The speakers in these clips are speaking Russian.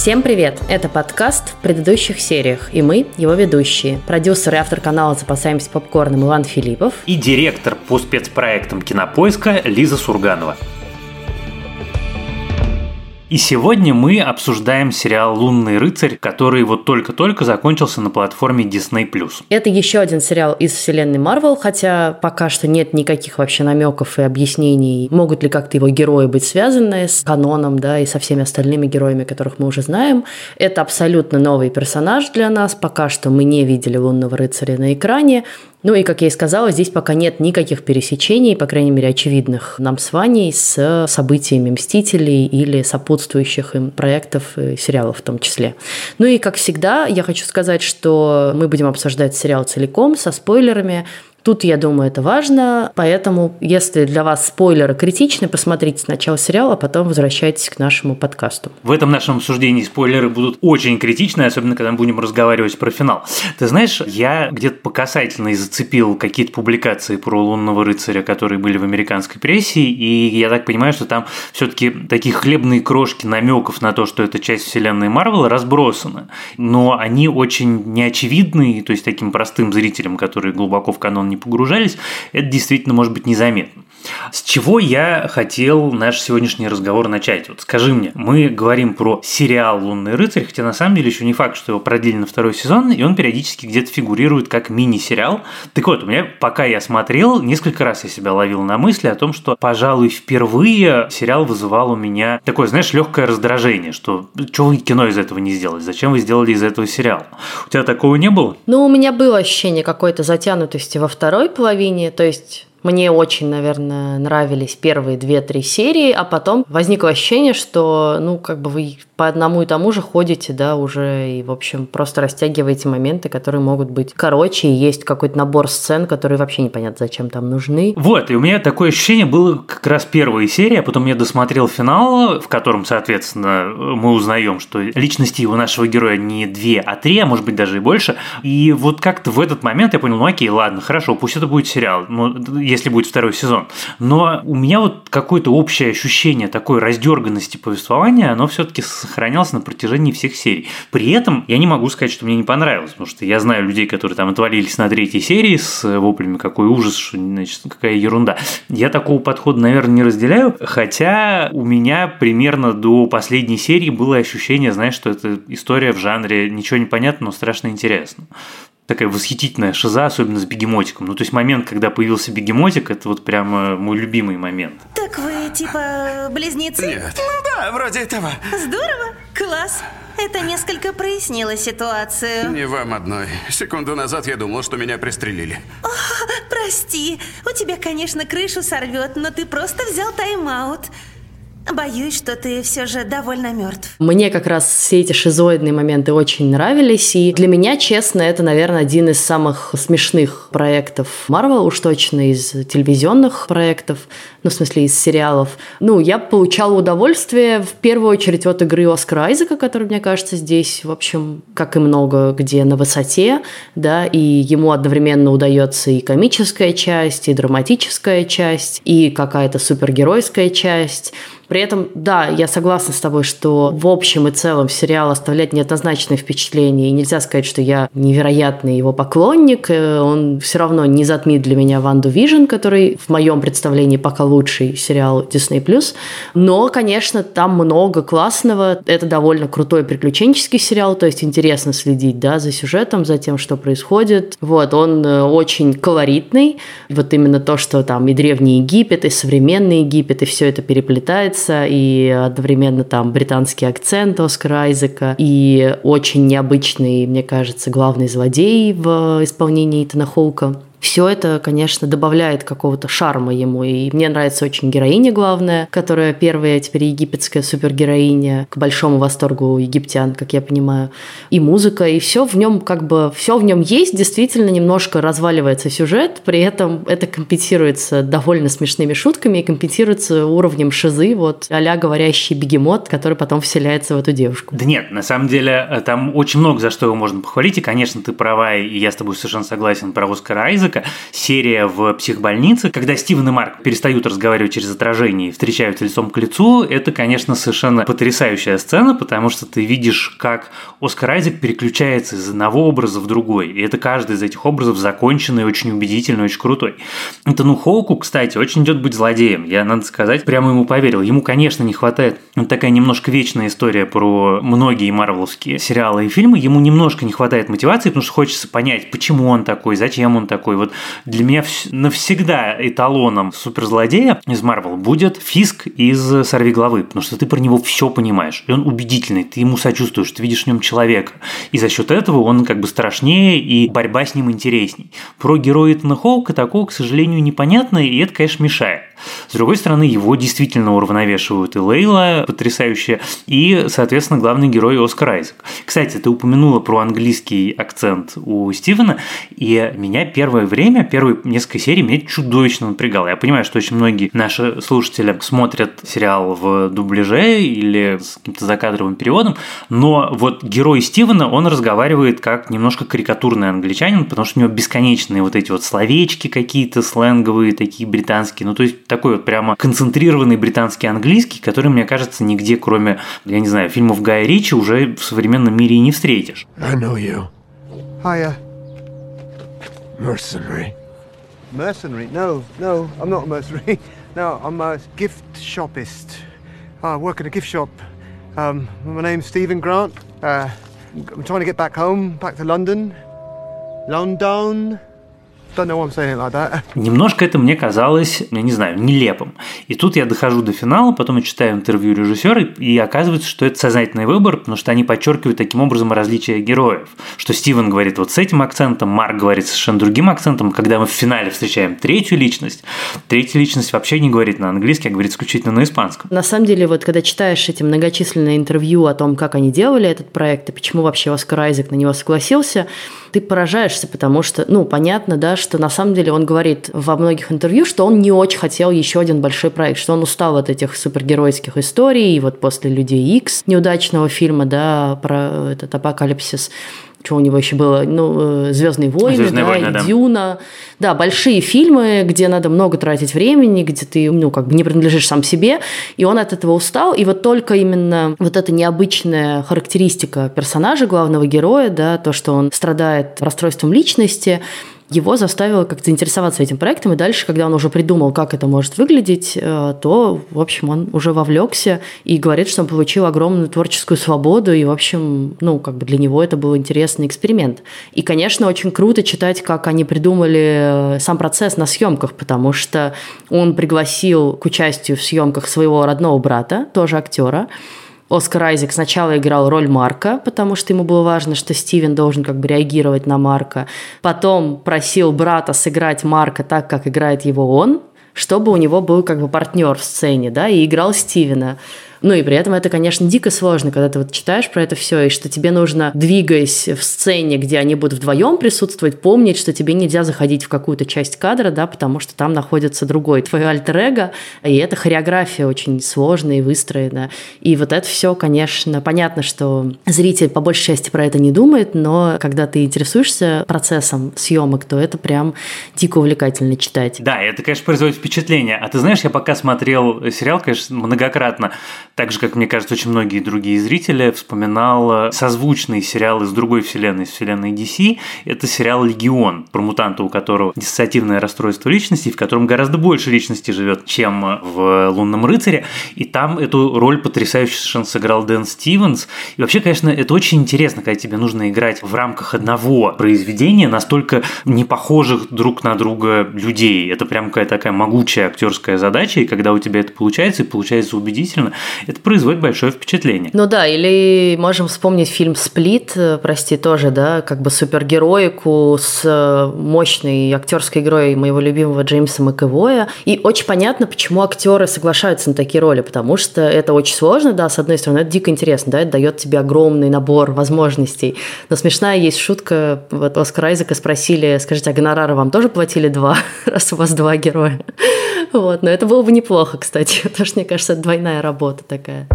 Всем привет! Это подкаст в предыдущих сериях, и мы его ведущие. Продюсер и автор канала «Запасаемся попкорном» Иван Филиппов. И директор по спецпроектам «Кинопоиска» Лиза Сурганова. И сегодня мы обсуждаем сериал «Лунный рыцарь», который вот только-только закончился на платформе Disney+. Это еще один сериал из вселенной Marvel, хотя пока что нет никаких вообще намеков и объяснений, могут ли как-то его герои быть связаны с каноном, да, и со всеми остальными героями, которых мы уже знаем. Это абсолютно новый персонаж для нас. Пока что мы не видели «Лунного рыцаря» на экране, ну и, как я и сказала, здесь пока нет никаких пересечений, по крайней мере, очевидных нам с Ваней, с событиями «Мстителей» или сопутствующих им проектов и сериалов в том числе. Ну и, как всегда, я хочу сказать, что мы будем обсуждать сериал целиком, со спойлерами, Тут, я думаю, это важно, поэтому, если для вас спойлеры критичны, посмотрите сначала сериал, а потом возвращайтесь к нашему подкасту. В этом нашем обсуждении спойлеры будут очень критичны, особенно когда мы будем разговаривать про финал. Ты знаешь, я где-то по касательной зацепил какие-то публикации про лунного рыцаря, которые были в американской прессе, и я так понимаю, что там все-таки такие хлебные крошки намеков на то, что это часть вселенной Марвела, разбросаны. Но они очень неочевидны, то есть таким простым зрителям, которые глубоко в канон не погружались, это действительно может быть незаметно. С чего я хотел наш сегодняшний разговор начать? Вот скажи мне, мы говорим про сериал «Лунный рыцарь», хотя на самом деле еще не факт, что его продлили на второй сезон, и он периодически где-то фигурирует как мини-сериал. Так вот, у меня, пока я смотрел, несколько раз я себя ловил на мысли о том, что, пожалуй, впервые сериал вызывал у меня такое, знаешь, легкое раздражение, что что вы кино из этого не сделали, зачем вы сделали из этого сериал? У тебя такого не было? Ну, у меня было ощущение какой-то затянутости во второй половине, то есть мне очень, наверное, нравились первые две-три серии, а потом возникло ощущение, что, ну, как бы вы по одному и тому же ходите, да, уже и, в общем, просто растягиваете моменты, которые могут быть короче, и есть какой-то набор сцен, которые вообще непонятно, зачем там нужны. Вот, и у меня такое ощущение было как раз первая серия, а потом я досмотрел финал, в котором, соответственно, мы узнаем, что личности у нашего героя не две, а три, а может быть даже и больше. И вот как-то в этот момент я понял, ну окей, ладно, хорошо, пусть это будет сериал, ну, если будет второй сезон. Но у меня вот какое-то общее ощущение такой раздерганности повествования, оно все-таки сохранялось на протяжении всех серий. При этом я не могу сказать, что мне не понравилось, потому что я знаю людей, которые там отвалились на третьей серии с воплями, какой ужас, что, значит, какая ерунда. Я такого подхода, наверное, не разделяю, хотя у меня примерно до последней серии было ощущение, знаешь, что это история в жанре ничего не понятно, но страшно интересно такая восхитительная шиза, особенно с бегемотиком. Ну, то есть момент, когда появился бегемотик, это вот прямо мой любимый момент. Так вы типа близнецы? Нет. Ну да, вроде этого. Здорово, класс. Это несколько прояснило ситуацию. Не вам одной. Секунду назад я думал, что меня пристрелили. О, прости, у тебя, конечно, крышу сорвет, но ты просто взял тайм-аут. Боюсь, что ты все же довольно мертв. Мне как раз все эти шизоидные моменты очень нравились, и для меня, честно, это, наверное, один из самых смешных проектов Марвел, уж точно из телевизионных проектов, ну, в смысле, из сериалов. Ну, я получала удовольствие в первую очередь от игры Оскара Айзека, который, мне кажется, здесь, в общем, как и много где на высоте, да, и ему одновременно удается и комическая часть, и драматическая часть, и какая-то супергеройская часть. При этом, да, я согласна с тобой, что в общем и целом сериал оставляет неоднозначное впечатление, и нельзя сказать, что я невероятный его поклонник. Э, он все равно не затмит для меня Ванду Vision, который в моем представлении пока лучший сериал Disney+. Но, конечно, там много классного. Это довольно крутой приключенческий сериал, то есть интересно следить, да, за сюжетом, за тем, что происходит. Вот, он э, очень колоритный. Вот именно то, что там и Древний Египет, и современный Египет, и все это переплетается и одновременно там британский акцент Оскара Айзека, и очень необычный, мне кажется, главный злодей в исполнении Итана Холка все это, конечно, добавляет какого-то шарма ему. И мне нравится очень героиня главная, которая первая теперь египетская супергероиня, к большому восторгу египтян, как я понимаю. И музыка, и все в нем как бы, все в нем есть, действительно немножко разваливается сюжет, при этом это компенсируется довольно смешными шутками и компенсируется уровнем шизы, вот а говорящий бегемот, который потом вселяется в эту девушку. Да нет, на самом деле там очень много за что его можно похвалить, и, конечно, ты права, и я с тобой совершенно согласен про Оскара Айзека, Айзека, серия в психбольнице, когда Стивен и Марк перестают разговаривать через отражение и встречаются лицом к лицу, это, конечно, совершенно потрясающая сцена, потому что ты видишь, как Оскар Айзек переключается из одного образа в другой, и это каждый из этих образов законченный, очень убедительный, очень крутой. Это, ну, Хоуку, кстати, очень идет быть злодеем, я, надо сказать, прямо ему поверил. Ему, конечно, не хватает, вот такая немножко вечная история про многие марвеловские сериалы и фильмы, ему немножко не хватает мотивации, потому что хочется понять, почему он такой, зачем он такой. Вот для меня навсегда эталоном суперзлодея из Марвел будет Фиск из «Сорви головы», потому что ты про него все понимаешь, и он убедительный, ты ему сочувствуешь, ты видишь в нем человека, и за счет этого он как бы страшнее, и борьба с ним интересней. Про героя Итана Хоука такого, к сожалению, непонятно, и это, конечно, мешает. С другой стороны, его действительно уравновешивают и Лейла, потрясающая, и, соответственно, главный герой Оскар Айзек. Кстати, ты упомянула про английский акцент у Стивена, и меня первое время, первые несколько серий меня чудовищно напрягало. Я понимаю, что очень многие наши слушатели смотрят сериал в дубляже или с каким-то закадровым переводом, но вот герой Стивена, он разговаривает как немножко карикатурный англичанин, потому что у него бесконечные вот эти вот словечки какие-то сленговые, такие британские, ну то есть такой вот прямо концентрированный британский английский, который, мне кажется, нигде, кроме, я не знаю, фильмов Гая Ричи, уже в современном мире и не встретишь. I know you. Hiya. Mercenary. Mercenary? No, no, I'm not a mercenary. No, I'm a gift shopist. I work at a gift shop. Um, my name's Stephen Grant. Uh, I'm trying to get back home, back to London. London. Немножко это мне казалось, я не знаю, нелепым. И тут я дохожу до финала, потом я читаю интервью режиссера, и оказывается, что это сознательный выбор, потому что они подчеркивают таким образом различия героев. Что Стивен говорит вот с этим акцентом, Марк говорит совершенно другим акцентом. Когда мы в финале встречаем третью личность, третья личность вообще не говорит на английском, а говорит исключительно на испанском. На самом деле, вот когда читаешь эти многочисленные интервью о том, как они делали этот проект и почему вообще Оскар Айзек на него согласился, ты поражаешься, потому что, ну, понятно, да, что на самом деле он говорит во многих интервью, что он не очень хотел еще один большой проект, что он устал от этих супергеройских историй, и вот после «Людей Икс» неудачного фильма, да, про этот апокалипсис, что у него еще было, ну, э, Звездные войны, Звездные да, войны, и да. Дюна. Да, большие фильмы, где надо много тратить времени, где ты, ну, как бы не принадлежишь сам себе, и он от этого устал. И вот только именно вот эта необычная характеристика персонажа, главного героя, да, то, что он страдает расстройством личности, его заставило как-то заинтересоваться этим проектом, и дальше, когда он уже придумал, как это может выглядеть, э, то, в общем, он уже вовлекся и говорит, что он получил огромную творческую свободу, и, в общем, ну, как бы для него это был интересный эксперимент. И, конечно, очень круто читать, как они придумали э, сам процесс на съемках, потому что он пригласил к участию в съемках своего родного брата, тоже актера, Оскар Айзек сначала играл роль Марка, потому что ему было важно, что Стивен должен как бы реагировать на Марка. Потом просил брата сыграть Марка так, как играет его он, чтобы у него был как бы партнер в сцене, да, и играл Стивена. Ну и при этом это, конечно, дико сложно, когда ты вот читаешь про это все, и что тебе нужно, двигаясь в сцене, где они будут вдвоем присутствовать, помнить, что тебе нельзя заходить в какую-то часть кадра, да, потому что там находится другой твой альтер -эго, и эта хореография очень сложная и выстроена. И вот это все, конечно, понятно, что зритель по большей части про это не думает, но когда ты интересуешься процессом съемок, то это прям дико увлекательно читать. Да, это, конечно, производит впечатление. А ты знаешь, я пока смотрел сериал, конечно, многократно, так же, как мне кажется, очень многие другие зрители, вспоминал э, созвучный сериал из другой вселенной, из вселенной DC. Это сериал «Легион», про мутанта, у которого диссоциативное расстройство личности, в котором гораздо больше личности живет, чем в «Лунном рыцаре». И там эту роль потрясающе совершенно сыграл Дэн Стивенс. И вообще, конечно, это очень интересно, когда тебе нужно играть в рамках одного произведения настолько не похожих друг на друга людей. Это прям какая-то такая могучая актерская задача, и когда у тебя это получается, и получается убедительно, это производит большое впечатление. Ну да, или можем вспомнить фильм «Сплит», э, прости, тоже, да, как бы супергероику с э, мощной актерской игрой моего любимого Джеймса Макэвоя. И очень понятно, почему актеры соглашаются на такие роли, потому что это очень сложно, да, с одной стороны, это дико интересно, да, это дает тебе огромный набор возможностей. Но смешная есть шутка, вот Оскар Айзека спросили, скажите, а гонорары вам тоже платили два, раз у вас два героя? Вот, но это было бы неплохо, кстати, потому что, мне кажется, это двойная работа такая.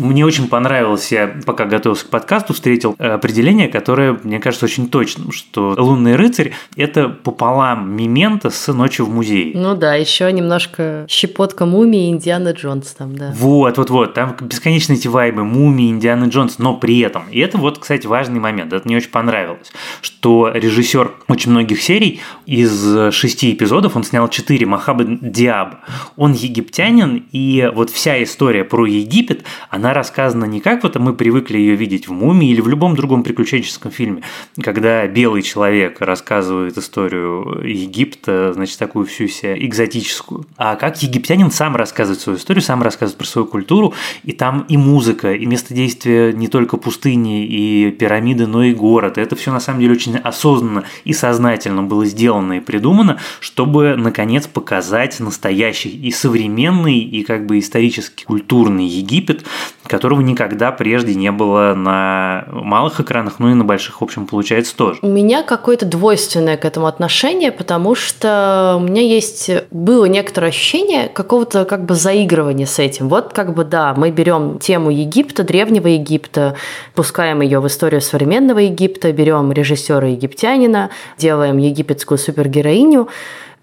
Мне очень понравилось, я пока готовился к подкасту, встретил определение, которое, мне кажется, очень точным, что «Лунный рыцарь» — это пополам мемента с «Ночью в музее». Ну да, еще немножко щепотка мумии Индиана Джонс там, да. Вот, вот, вот, там бесконечно эти вайбы мумии, Индиана Джонс, но при этом, и это вот, кстати, важный момент, это мне очень понравилось, что режиссер очень многих серий из шести эпизодов, он снял четыре, Махаба Диаб, он египтянин, и вот вся история про Египет, она рассказана не как вот мы привыкли ее видеть в «Мумии» или в любом другом приключенческом фильме, когда белый человек рассказывает историю Египта, значит, такую всю себя экзотическую, а как египтянин сам рассказывает свою историю, сам рассказывает про свою культуру, и там и музыка, и место действия не только пустыни и пирамиды, но и город. Это все на самом деле очень осознанно и сознательно было сделано и придумано, чтобы наконец показать настоящий и современный, и как бы исторически культурный Египет, которого никогда прежде не было на малых экранах, ну и на больших, в общем, получается тоже. У меня какое-то двойственное к этому отношение, потому что у меня есть было некоторое ощущение какого-то как бы заигрывания с этим. Вот как бы да, мы берем тему Египта, древнего Египта, пускаем ее в историю современного Египта, берем режиссера египтянина, делаем египетскую супергероиню,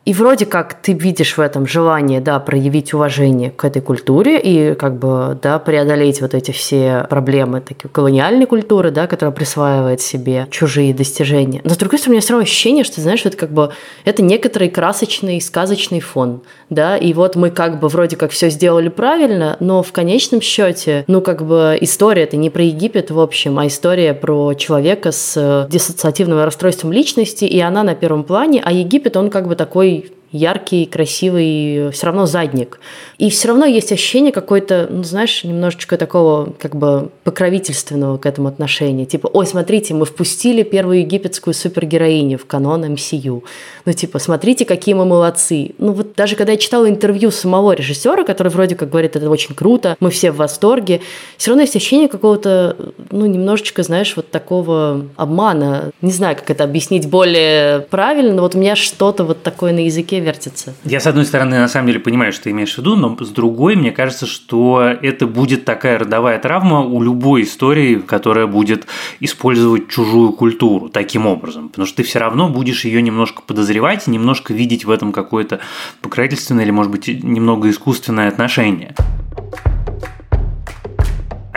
и вроде как ты видишь в этом желание, да, проявить уважение к этой культуре и как бы, да, преодолеть вот эти все проблемы такие колониальной культуры, да, которая присваивает себе чужие достижения. Но с другой стороны, у меня все равно ощущение, что, знаешь, это как бы, это некоторый красочный, сказочный фон, да, и вот мы как бы вроде как все сделали правильно, но в конечном счете, ну, как бы история это не про Египет в общем, а история про человека с диссоциативным расстройством личности, и она на первом плане, а Египет, он как бы такой яркий, красивый, все равно задник. И все равно есть ощущение какой-то, ну, знаешь, немножечко такого как бы покровительственного к этому отношения. Типа, ой, смотрите, мы впустили первую египетскую супергероиню в канон MCU. Ну, типа, смотрите, какие мы молодцы. Ну, вот даже когда я читала интервью самого режиссера, который вроде как говорит, это очень круто, мы все в восторге, все равно есть ощущение какого-то, ну, немножечко, знаешь, вот такого обмана. Не знаю, как это объяснить более правильно, но вот у меня что-то вот такое на языке вертится. Я, с одной стороны, на самом деле понимаю, что ты имеешь в виду, но с другой, мне кажется, что это будет такая родовая травма у любой истории, которая будет использовать чужую культуру таким образом. Потому что ты все равно будешь ее немножко подозревать и немножко видеть в этом какое-то покровительственное или, может быть, немного искусственное отношение.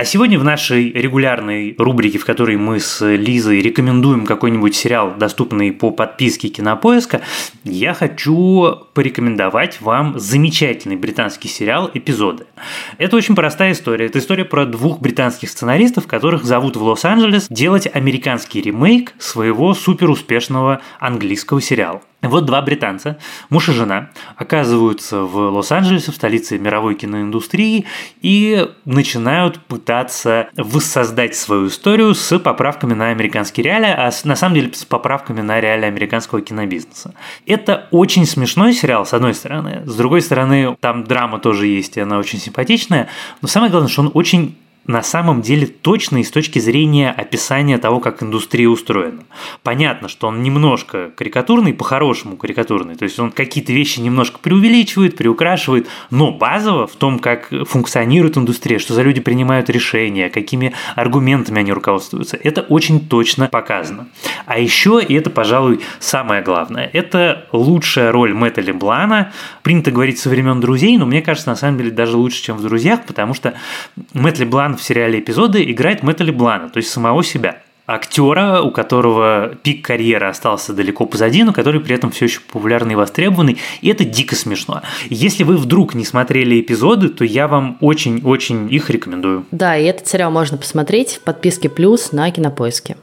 А сегодня в нашей регулярной рубрике, в которой мы с Лизой рекомендуем какой-нибудь сериал, доступный по подписке Кинопоиска, я хочу порекомендовать вам замечательный британский сериал «Эпизоды». Это очень простая история. Это история про двух британских сценаристов, которых зовут в Лос-Анджелес делать американский ремейк своего суперуспешного английского сериала. Вот два британца, муж и жена, оказываются в Лос-Анджелесе, в столице мировой киноиндустрии, и начинают пытаться воссоздать свою историю с поправками на американские реалии, а на самом деле с поправками на реалии американского кинобизнеса. Это очень смешной сериал, с одной стороны. С другой стороны, там драма тоже есть, и она очень симпатичная. Но самое главное, что он очень на самом деле точный с точки зрения описания того, как индустрия устроена. Понятно, что он немножко карикатурный, по-хорошему карикатурный, то есть он какие-то вещи немножко преувеличивает, приукрашивает, но базово в том, как функционирует индустрия, что за люди принимают решения, какими аргументами они руководствуются, это очень точно показано. А еще, и это, пожалуй, самое главное, это лучшая роль Мэтта Леблана. Принято говорить со времен друзей, но мне кажется, на самом деле даже лучше, чем в друзьях, потому что Мэтт Леблан в сериале эпизоды играет Мэтта Леблана, то есть самого себя актера, у которого пик карьеры остался далеко позади, но который при этом все еще популярный и востребованный, и это дико смешно. Если вы вдруг не смотрели эпизоды, то я вам очень-очень их рекомендую. Да, и этот сериал можно посмотреть в подписке «Плюс» на Кинопоиске.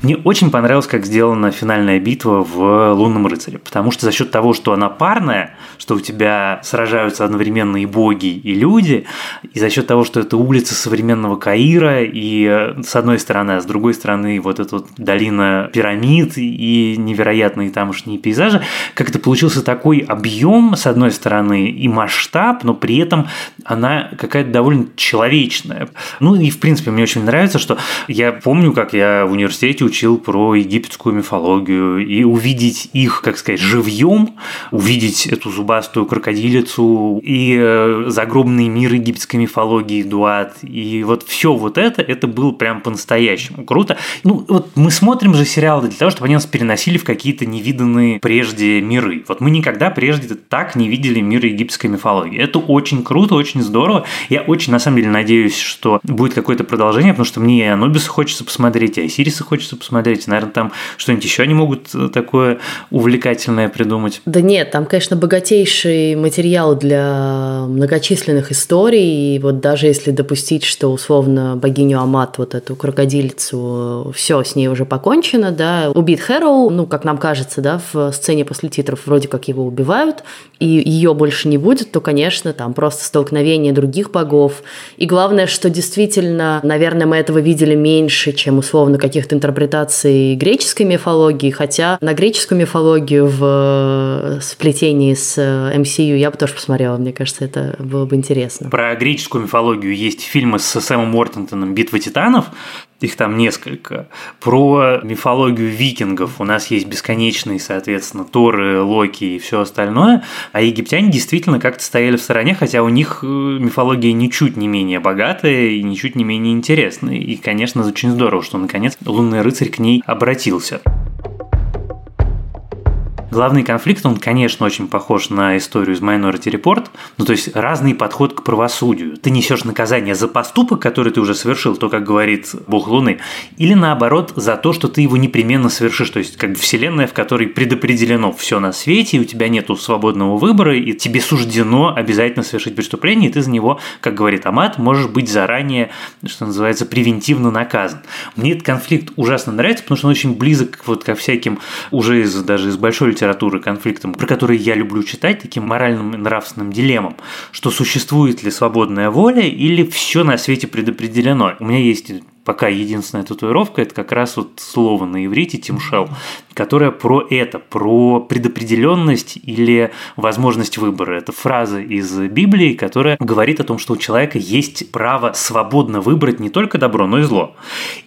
Мне очень понравилось, как сделана финальная битва в «Лунном рыцаре», потому что за счет того, что она парная, что у тебя сражаются одновременно и боги, и люди, и за счет того, что это улица современного Каира, и с одной стороны, а с другой стороны вот эта вот долина пирамид и невероятные тамошние пейзажи, как это получился такой объем, с одной стороны, и масштаб, но при этом она какая-то довольно человечная. Ну и, в принципе, мне очень нравится, что я помню, как я в университете изучил про египетскую мифологию и увидеть их, как сказать, живьем, увидеть эту зубастую крокодилицу и э, загробный мир египетской мифологии, дуат, и вот все вот это, это было прям по-настоящему круто. Ну, вот мы смотрим же сериалы для того, чтобы они нас переносили в какие-то невиданные прежде миры. Вот мы никогда прежде так не видели мир египетской мифологии. Это очень круто, очень здорово. Я очень, на самом деле, надеюсь, что будет какое-то продолжение, потому что мне и Анубиса хочется посмотреть, и Осириса хочется посмотреть. Наверное, там что-нибудь еще они могут э, такое увлекательное придумать. Да нет, там, конечно, богатейший материал для многочисленных историй. И вот даже если допустить, что условно богиню Амат, вот эту крокодильцу, все, с ней уже покончено, да, убит Хэроу, ну, как нам кажется, да, в сцене после титров вроде как его убивают, и ее больше не будет, то, конечно, там просто столкновение других богов. И главное, что действительно, наверное, мы этого видели меньше, чем условно каких-то интерпретаций греческой мифологии, хотя на греческую мифологию в сплетении с MCU я бы тоже посмотрела, мне кажется, это было бы интересно. Про греческую мифологию есть фильмы с Сэмом Уортонтоном «Битва титанов», их там несколько. Про мифологию викингов у нас есть бесконечные, соответственно, Торы, Локи и все остальное. А египтяне действительно как-то стояли в стороне, хотя у них э, мифология ничуть не менее богатая и ничуть не менее интересная. И, конечно, очень здорово, что наконец лунный рыцарь к ней обратился. Главный конфликт, он, конечно, очень похож на историю из Minority Report, ну то есть разный подход к правосудию. Ты несешь наказание за поступок, который ты уже совершил, то, как говорит Бог Луны, или наоборот за то, что ты его непременно совершишь, то есть как бы вселенная, в которой предопределено все на свете, и у тебя нету свободного выбора, и тебе суждено обязательно совершить преступление, и ты за него, как говорит Амат, можешь быть заранее, что называется, превентивно наказан. Мне этот конфликт ужасно нравится, потому что он очень близок вот ко всяким уже из, даже из большой литературы конфликтам, про которые я люблю читать, таким моральным и нравственным дилеммам, что существует ли свободная воля или все на свете предопределено. У меня есть пока единственная татуировка, это как раз вот слово на иврите «тимшел», которое про это, про предопределенность или возможность выбора. Это фраза из Библии, которая говорит о том, что у человека есть право свободно выбрать не только добро, но и зло.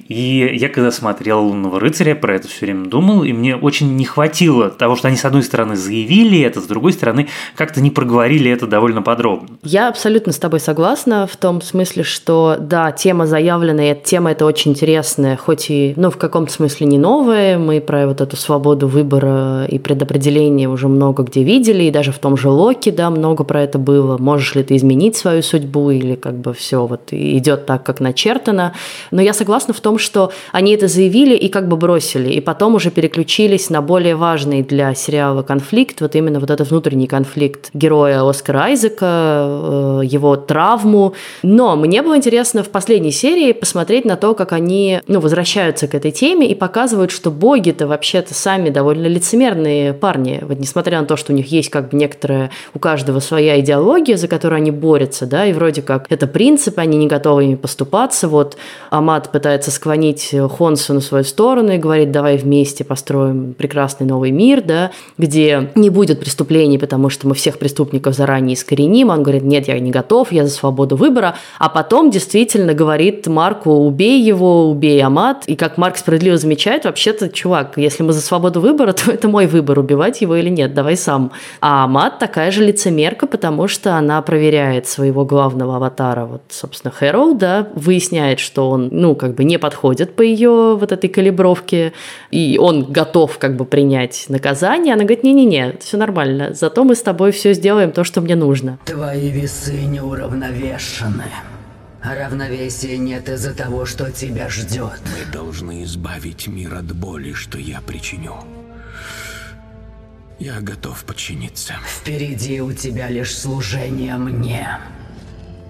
И я когда смотрел «Лунного рыцаря», про это все время думал, и мне очень не хватило того, что они, с одной стороны, заявили это, с другой стороны, как-то не проговорили это довольно подробно. Я абсолютно с тобой согласна в том смысле, что да, тема заявленная, тема это очень интересное, хоть и, ну, в каком-то смысле не новое. Мы про вот эту свободу выбора и предопределения уже много где видели, и даже в том же Локи, да, много про это было. Можешь ли ты изменить свою судьбу, или как бы все вот идет так, как начертано. Но я согласна в том, что они это заявили и как бы бросили, и потом уже переключились на более важный для сериала конфликт, вот именно вот этот внутренний конфликт героя Оскара Айзека, э, его травму. Но мне было интересно в последней серии посмотреть на то, как они ну, возвращаются к этой теме и показывают, что боги-то вообще-то сами довольно лицемерные парни. Вот несмотря на то, что у них есть как бы некоторая, у каждого своя идеология, за которую они борются, да, и вроде как это принципы, они не готовы ими поступаться. Вот Амат пытается склонить Хонсу на свою сторону и говорит, давай вместе построим прекрасный новый мир, да, где не будет преступлений, потому что мы всех преступников заранее искореним. Он говорит, нет, я не готов, я за свободу выбора. А потом действительно говорит Марку, убей убей его, убей Амат. И как Марк справедливо замечает, вообще-то, чувак, если мы за свободу выбора, то это мой выбор, убивать его или нет, давай сам. А Амат такая же лицемерка, потому что она проверяет своего главного аватара, вот, собственно, Хэроу, да, выясняет, что он, ну, как бы не подходит по ее вот этой калибровке, и он готов как бы принять наказание. Она говорит, не-не-не, все нормально, зато мы с тобой все сделаем то, что мне нужно. Твои весы неуравновешены. Равновесия нет из-за того, что тебя ждет. Мы должны избавить мир от боли, что я причиню. Я готов подчиниться. Впереди у тебя лишь служение мне.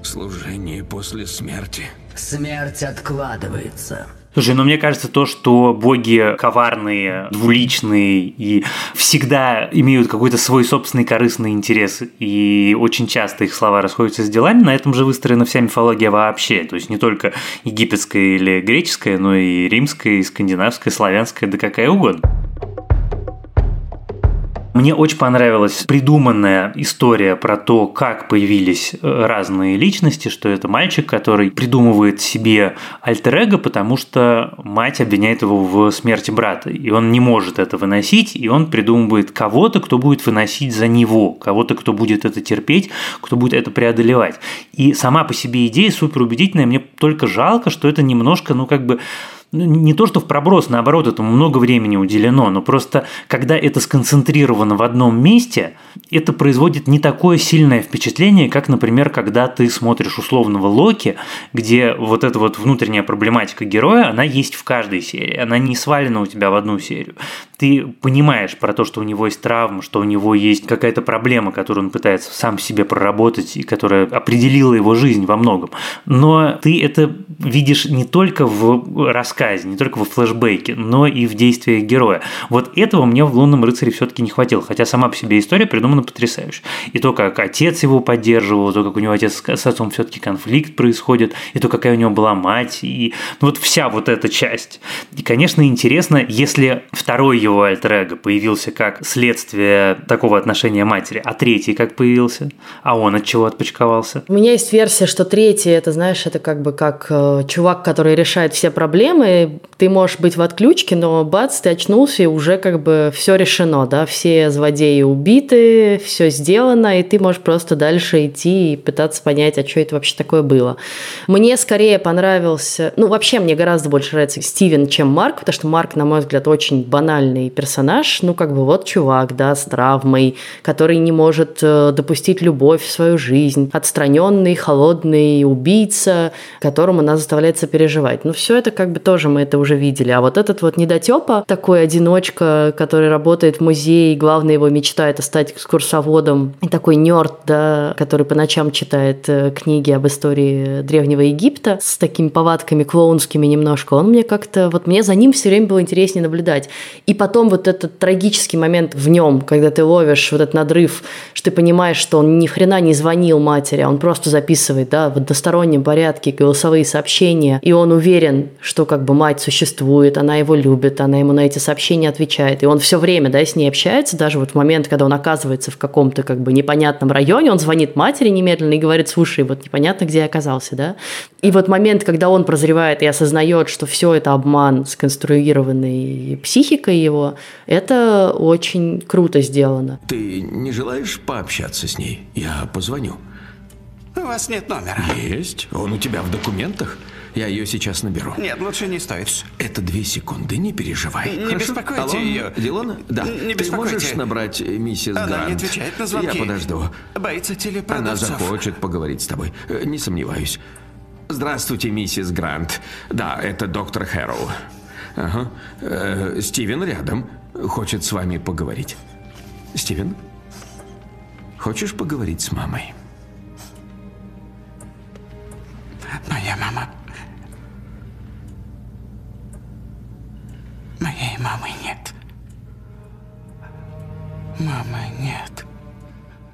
Служение после смерти. Смерть откладывается. Слушай, ну мне кажется, то, что боги коварные, двуличные и всегда имеют какой-то свой собственный корыстный интерес, и очень часто их слова расходятся с делами, на этом же выстроена вся мифология вообще. То есть не только египетская или греческая, но и римская, и скандинавская, славянская, да какая угодно. Мне очень понравилась придуманная история про то, как появились э, разные личности, что это мальчик, который придумывает себе альтер потому что мать обвиняет его в смерти брата, и он не может это выносить, и он придумывает кого-то, кто будет выносить за него, кого-то, кто будет это терпеть, кто будет это преодолевать. И сама по себе идея супер убедительная, мне только жалко, что это немножко, ну как бы ну, не то, что в проброс, наоборот, этому много времени уделено, но просто когда это сконцентрировано в одном месте, это производит не такое сильное впечатление, как, например, когда ты смотришь условного Локи, где вот эта вот внутренняя проблематика героя, она есть в каждой серии, она не свалена у тебя в одну серию. Ты понимаешь про то, что у него есть травма, что у него есть какая-то проблема, которую он пытается сам себе проработать и которая определила его жизнь во многом. Но ты это видишь не только в рассказе рассказе, не только во флешбеке, но и в действиях героя. Вот этого мне в «Лунном рыцаре» все-таки не хватило, хотя сама по себе история придумана потрясающе. И то, как отец его поддерживал, то, как у него отец с отцом все-таки конфликт происходит, и то, какая у него была мать, и ну, вот вся вот эта часть. И, конечно, интересно, если второй его альтер появился как следствие такого отношения матери, а третий как появился, а он от чего отпочковался? У меня есть версия, что третий, это, знаешь, это как бы как э, чувак, который решает все проблемы, ты можешь быть в отключке, но бац, ты очнулся, и уже как бы все решено, да, все злодеи убиты, все сделано, и ты можешь просто дальше идти и пытаться понять, а что это вообще такое было. Мне скорее понравился, ну, вообще мне гораздо больше нравится Стивен, чем Марк, потому что Марк, на мой взгляд, очень банальный персонаж, ну, как бы вот чувак, да, с травмой, который не может э, допустить любовь в свою жизнь, отстраненный, холодный убийца, которому она заставляется переживать. Ну, все это как бы тоже тоже мы это уже видели. А вот этот вот недотепа, такой одиночка, который работает в музее, и главная его мечта это стать экскурсоводом, и такой нерд, да, который по ночам читает э, книги об истории Древнего Египта с такими повадками клоунскими немножко, он мне как-то, вот мне за ним все время было интереснее наблюдать. И потом вот этот трагический момент в нем, когда ты ловишь вот этот надрыв, что ты понимаешь, что он ни хрена не звонил матери, а он просто записывает, да, в одностороннем порядке голосовые сообщения, и он уверен, что как бы бы мать существует, она его любит, она ему на эти сообщения отвечает. И он все время да, с ней общается, даже вот в момент, когда он оказывается в каком-то как бы непонятном районе, он звонит матери немедленно и говорит, слушай, вот непонятно, где я оказался, да. И вот момент, когда он прозревает и осознает, что все это обман, сконструированный психикой его, это очень круто сделано. Ты не желаешь пообщаться с ней? Я позвоню. У вас нет номера. Есть. Он у тебя в документах? Я ее сейчас наберу. Нет, лучше не стоит. Это две секунды, не переживай. Не Хорошо? беспокойте Алло, ее. Дилона? Да. Не Ты можешь набрать миссис Она Грант? не отвечает на звонки. Я подожду. Боится Она телепродавцов. захочет поговорить с тобой. Э, Не сомневаюсь. Здравствуйте, миссис Грант. Да, это доктор Хэрроу. Ага. Э, Стивен рядом. Хочет с вами поговорить. Стивен? Хочешь поговорить с мамой? Моя мама Моей мамы нет. Мамы нет.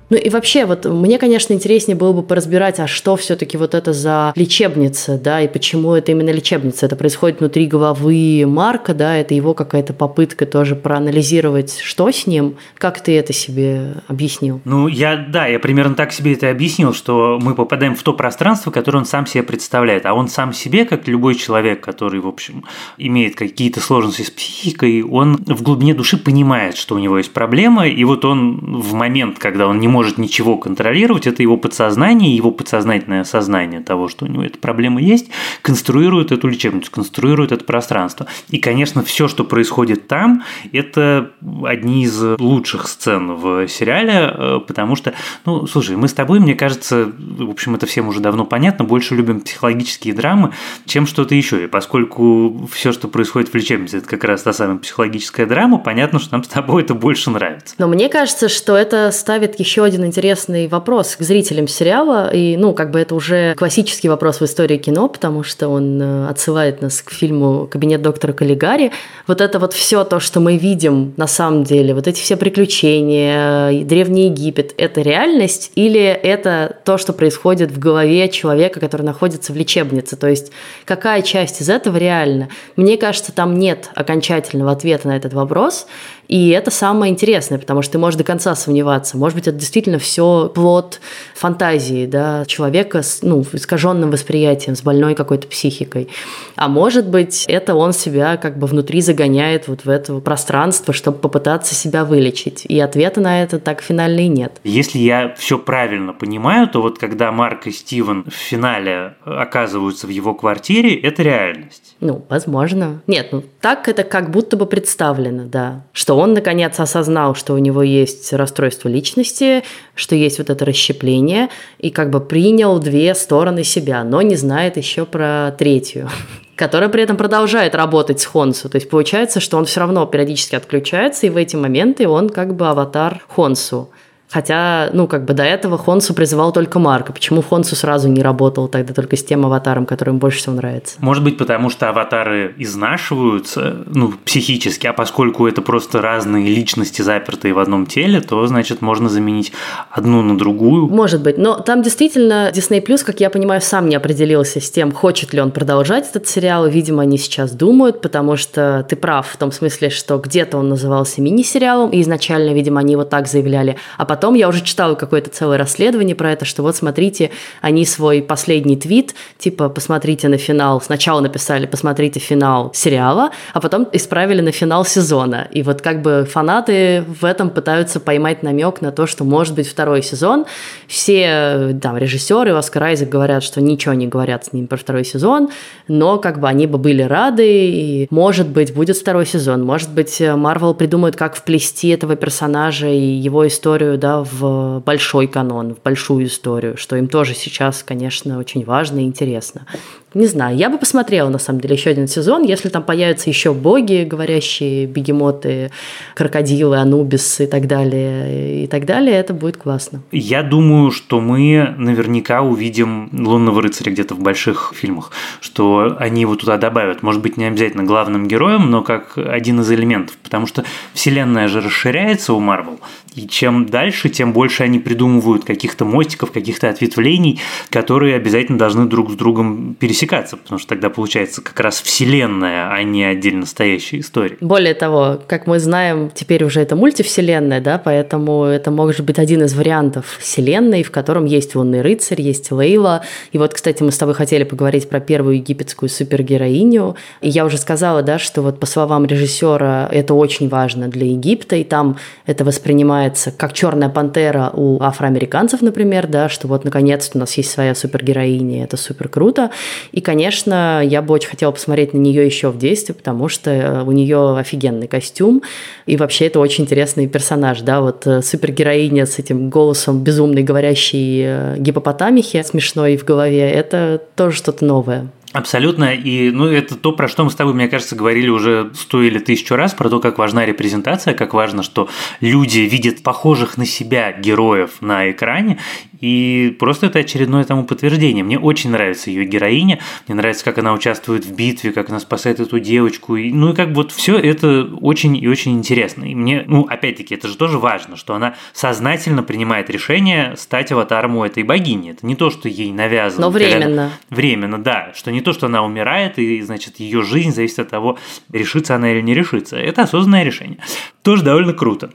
Ну и вообще, вот мне, конечно, интереснее было бы поразбирать, а что все-таки вот это за лечебница, да, и почему это именно лечебница. Это происходит внутри головы Марка, да, это его какая-то попытка тоже проанализировать, что с ним. Как ты это себе объяснил? Ну, я, да, я примерно так себе это объяснил, что мы попадаем в то пространство, которое он сам себе представляет. А он сам себе, как любой человек, который, в общем, имеет какие-то сложности с психикой, он в глубине души понимает, что у него есть проблема, и вот он в момент, когда он не может может ничего контролировать, это его подсознание, его подсознательное сознание того, что у него эта проблема есть, конструирует эту лечебницу, конструирует это пространство. И, конечно, все, что происходит там, это одни из лучших сцен в сериале, э, потому что, ну, слушай, мы с тобой, мне кажется, в общем, это всем уже давно понятно, больше любим психологические драмы, чем что-то еще. И поскольку все, что происходит в лечебнице, это как раз та самая психологическая драма, понятно, что нам с тобой это больше нравится. Но мне кажется, что это ставит еще один интересный вопрос к зрителям сериала, и, ну, как бы это уже классический вопрос в истории кино, потому что он э, отсылает нас к фильму «Кабинет доктора Каллигари». Вот это вот все то, что мы видим на самом деле, вот эти все приключения, Древний Египет, это реальность или это то, что происходит в голове человека, который находится в лечебнице? То есть какая часть из этого реальна? Мне кажется, там нет окончательного ответа на этот вопрос, и это самое интересное, потому что ты можешь до конца сомневаться. Может быть, это действительно все плод фантазии да, человека с ну, искаженным восприятием, с больной какой-то психикой. А может быть, это он себя как бы внутри загоняет вот в это пространство, чтобы попытаться себя вылечить. И ответа на это так финально и нет. Если я все правильно понимаю, то вот когда Марк и Стивен в финале оказываются в его квартире, это реальность. Ну, возможно. Нет, ну так это как будто бы представлено, да. Что он, наконец, осознал, что у него есть расстройство личности, что есть вот это расщепление, и как бы принял две стороны себя, но не знает еще про третью которая при этом продолжает работать с Хонсу. То есть получается, что он все равно периодически отключается, и в эти моменты он как бы аватар Хонсу. Хотя, ну, как бы до этого Хонсу призывал только Марка. Почему Хонсу сразу не работал тогда только с тем аватаром, который ему больше всего нравится? Может быть, потому что аватары изнашиваются, ну, психически, а поскольку это просто разные личности, запертые в одном теле, то, значит, можно заменить одну на другую. Может быть. Но там действительно Disney Plus, как я понимаю, сам не определился с тем, хочет ли он продолжать этот сериал. Видимо, они сейчас думают, потому что ты прав в том смысле, что где-то он назывался мини-сериалом, и изначально, видимо, они вот так заявляли, а потом Потом я уже читала какое-то целое расследование про это, что вот смотрите, они свой последний твит, типа, посмотрите на финал, сначала написали, посмотрите финал сериала, а потом исправили на финал сезона. И вот как бы фанаты в этом пытаются поймать намек на то, что может быть второй сезон. Все там режиссеры, Оскар Айзек говорят, что ничего не говорят с ним про второй сезон, но как бы они бы были рады, и может быть будет второй сезон, может быть Марвел придумает, как вплести этого персонажа и его историю, да, в большой канон, в большую историю, что им тоже сейчас, конечно, очень важно и интересно. Не знаю, я бы посмотрела, на самом деле, еще один сезон, если там появятся еще боги, говорящие бегемоты, крокодилы, анубисы и так далее, и так далее, это будет классно. Я думаю, что мы наверняка увидим Лунного рыцаря где-то в больших фильмах, что они его туда добавят. Может быть, не обязательно главным героем, но как один из элементов, потому что вселенная же расширяется у Марвел, и чем дальше, тем больше они придумывают каких-то мостиков, каких-то ответвлений, которые обязательно должны друг с другом пересекаться, потому что тогда получается как раз вселенная, а не отдельно стоящая история. Более того, как мы знаем, теперь уже это мультивселенная, да, поэтому это может быть один из вариантов вселенной, в котором есть лунный рыцарь, есть Лейла. И вот, кстати, мы с тобой хотели поговорить про первую египетскую супергероиню. И я уже сказала, да, что вот по словам режиссера это очень важно для Египта, и там это воспринимается как черная пантера у афроамериканцев, например, да, что вот наконец-то у нас есть своя супергероиня, это супер круто. И, конечно, я бы очень хотела посмотреть на нее еще в действии, потому что э, у нее офигенный костюм, и вообще это очень интересный персонаж, да, вот э, супергероиня с этим голосом безумной говорящей э, гипопотамихи смешной в голове, это тоже что-то новое. Абсолютно. И ну, это то, про что мы с тобой, мне кажется, говорили уже сто или тысячу раз, про то, как важна репрезентация, как важно, что люди видят похожих на себя героев на экране, и просто это очередное тому подтверждение. Мне очень нравится ее героиня, мне нравится, как она участвует в битве, как она спасает эту девочку. И, ну и как бы вот все это очень и очень интересно. И мне, ну, опять-таки, это же тоже важно, что она сознательно принимает решение стать аватаром у этой богини. Это не то, что ей навязано. Но временно. Временно, да. Что не то, что она умирает, и, значит, ее жизнь зависит от того, решится она или не решится. Это осознанное решение. Тоже довольно круто.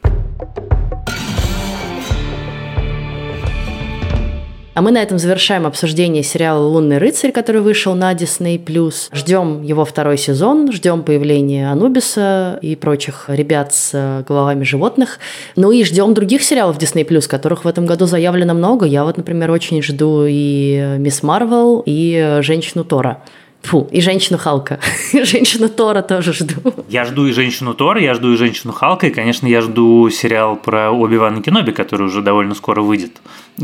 А мы на этом завершаем обсуждение сериала «Лунный рыцарь», который вышел на Disney+. Ждем его второй сезон, ждем появления Анубиса и прочих ребят с головами животных. Ну и ждем других сериалов Disney+, которых в этом году заявлено много. Я вот, например, очень жду и «Мисс Марвел», и «Женщину Тора». Фу, и женщину Халка. женщину Тора тоже жду. Я жду и женщину Тора, я жду и женщину Халка, и, конечно, я жду сериал про Оби-Вана Кеноби, который уже довольно скоро выйдет.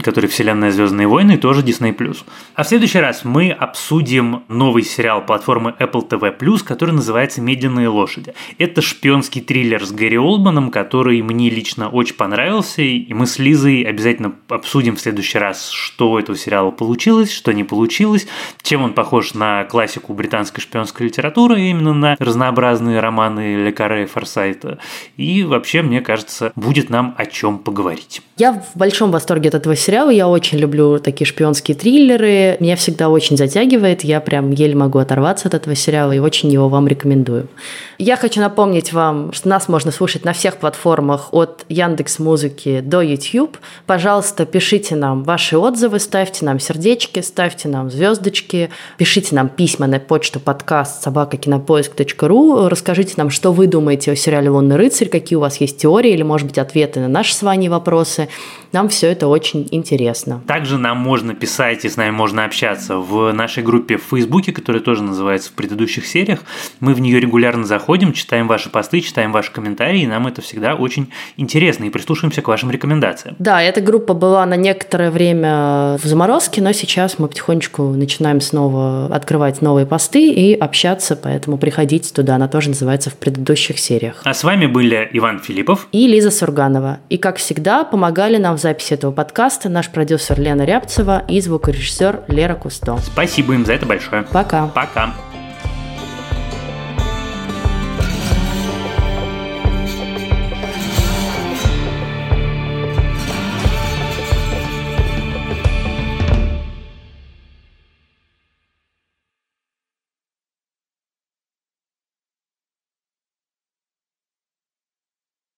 Который вселенная Звездные войны, тоже Disney+. А в следующий раз мы обсудим новый сериал платформы Apple TV+, который называется «Медленные лошади». Это шпионский триллер с Гэри Олдманом, который мне лично очень понравился, и мы с Лизой обязательно обсудим в следующий раз, что у этого сериала получилось, что не получилось, чем он похож на классику британской шпионской литературы, именно на разнообразные романы Лекаре и Форсайта. И вообще, мне кажется, будет нам о чем поговорить. Я в большом восторге от этого сериала. Я очень люблю такие шпионские триллеры. Меня всегда очень затягивает. Я прям еле могу оторваться от этого сериала и очень его вам рекомендую. Я хочу напомнить вам, что нас можно слушать на всех платформах от Яндекс Музыки до YouTube. Пожалуйста, пишите нам ваши отзывы, ставьте нам сердечки, ставьте нам звездочки, пишите нам письма на почту подкаст собакакинопоиск.ру, расскажите нам, что вы думаете о сериале «Лунный рыцарь», какие у вас есть теории или, может быть, ответы на наши с вами вопросы. Нам все это очень интересно. Также нам можно писать и с нами можно общаться в нашей группе в Фейсбуке, которая тоже называется в предыдущих сериях. Мы в нее регулярно заходим, читаем ваши посты, читаем ваши комментарии, и нам это всегда очень интересно, и прислушиваемся к вашим рекомендациям. Да, эта группа была на некоторое время в заморозке, но сейчас мы потихонечку начинаем снова открывать новые посты и общаться, поэтому приходите туда, она тоже называется в предыдущих сериях. А с вами были Иван Филиппов и Лиза Сурганова. И, как всегда, помогали нам в записи этого подкаста наш продюсер Лена Рябцева и звукорежиссер Лера Кусто. Спасибо им за это большое. Пока. Пока.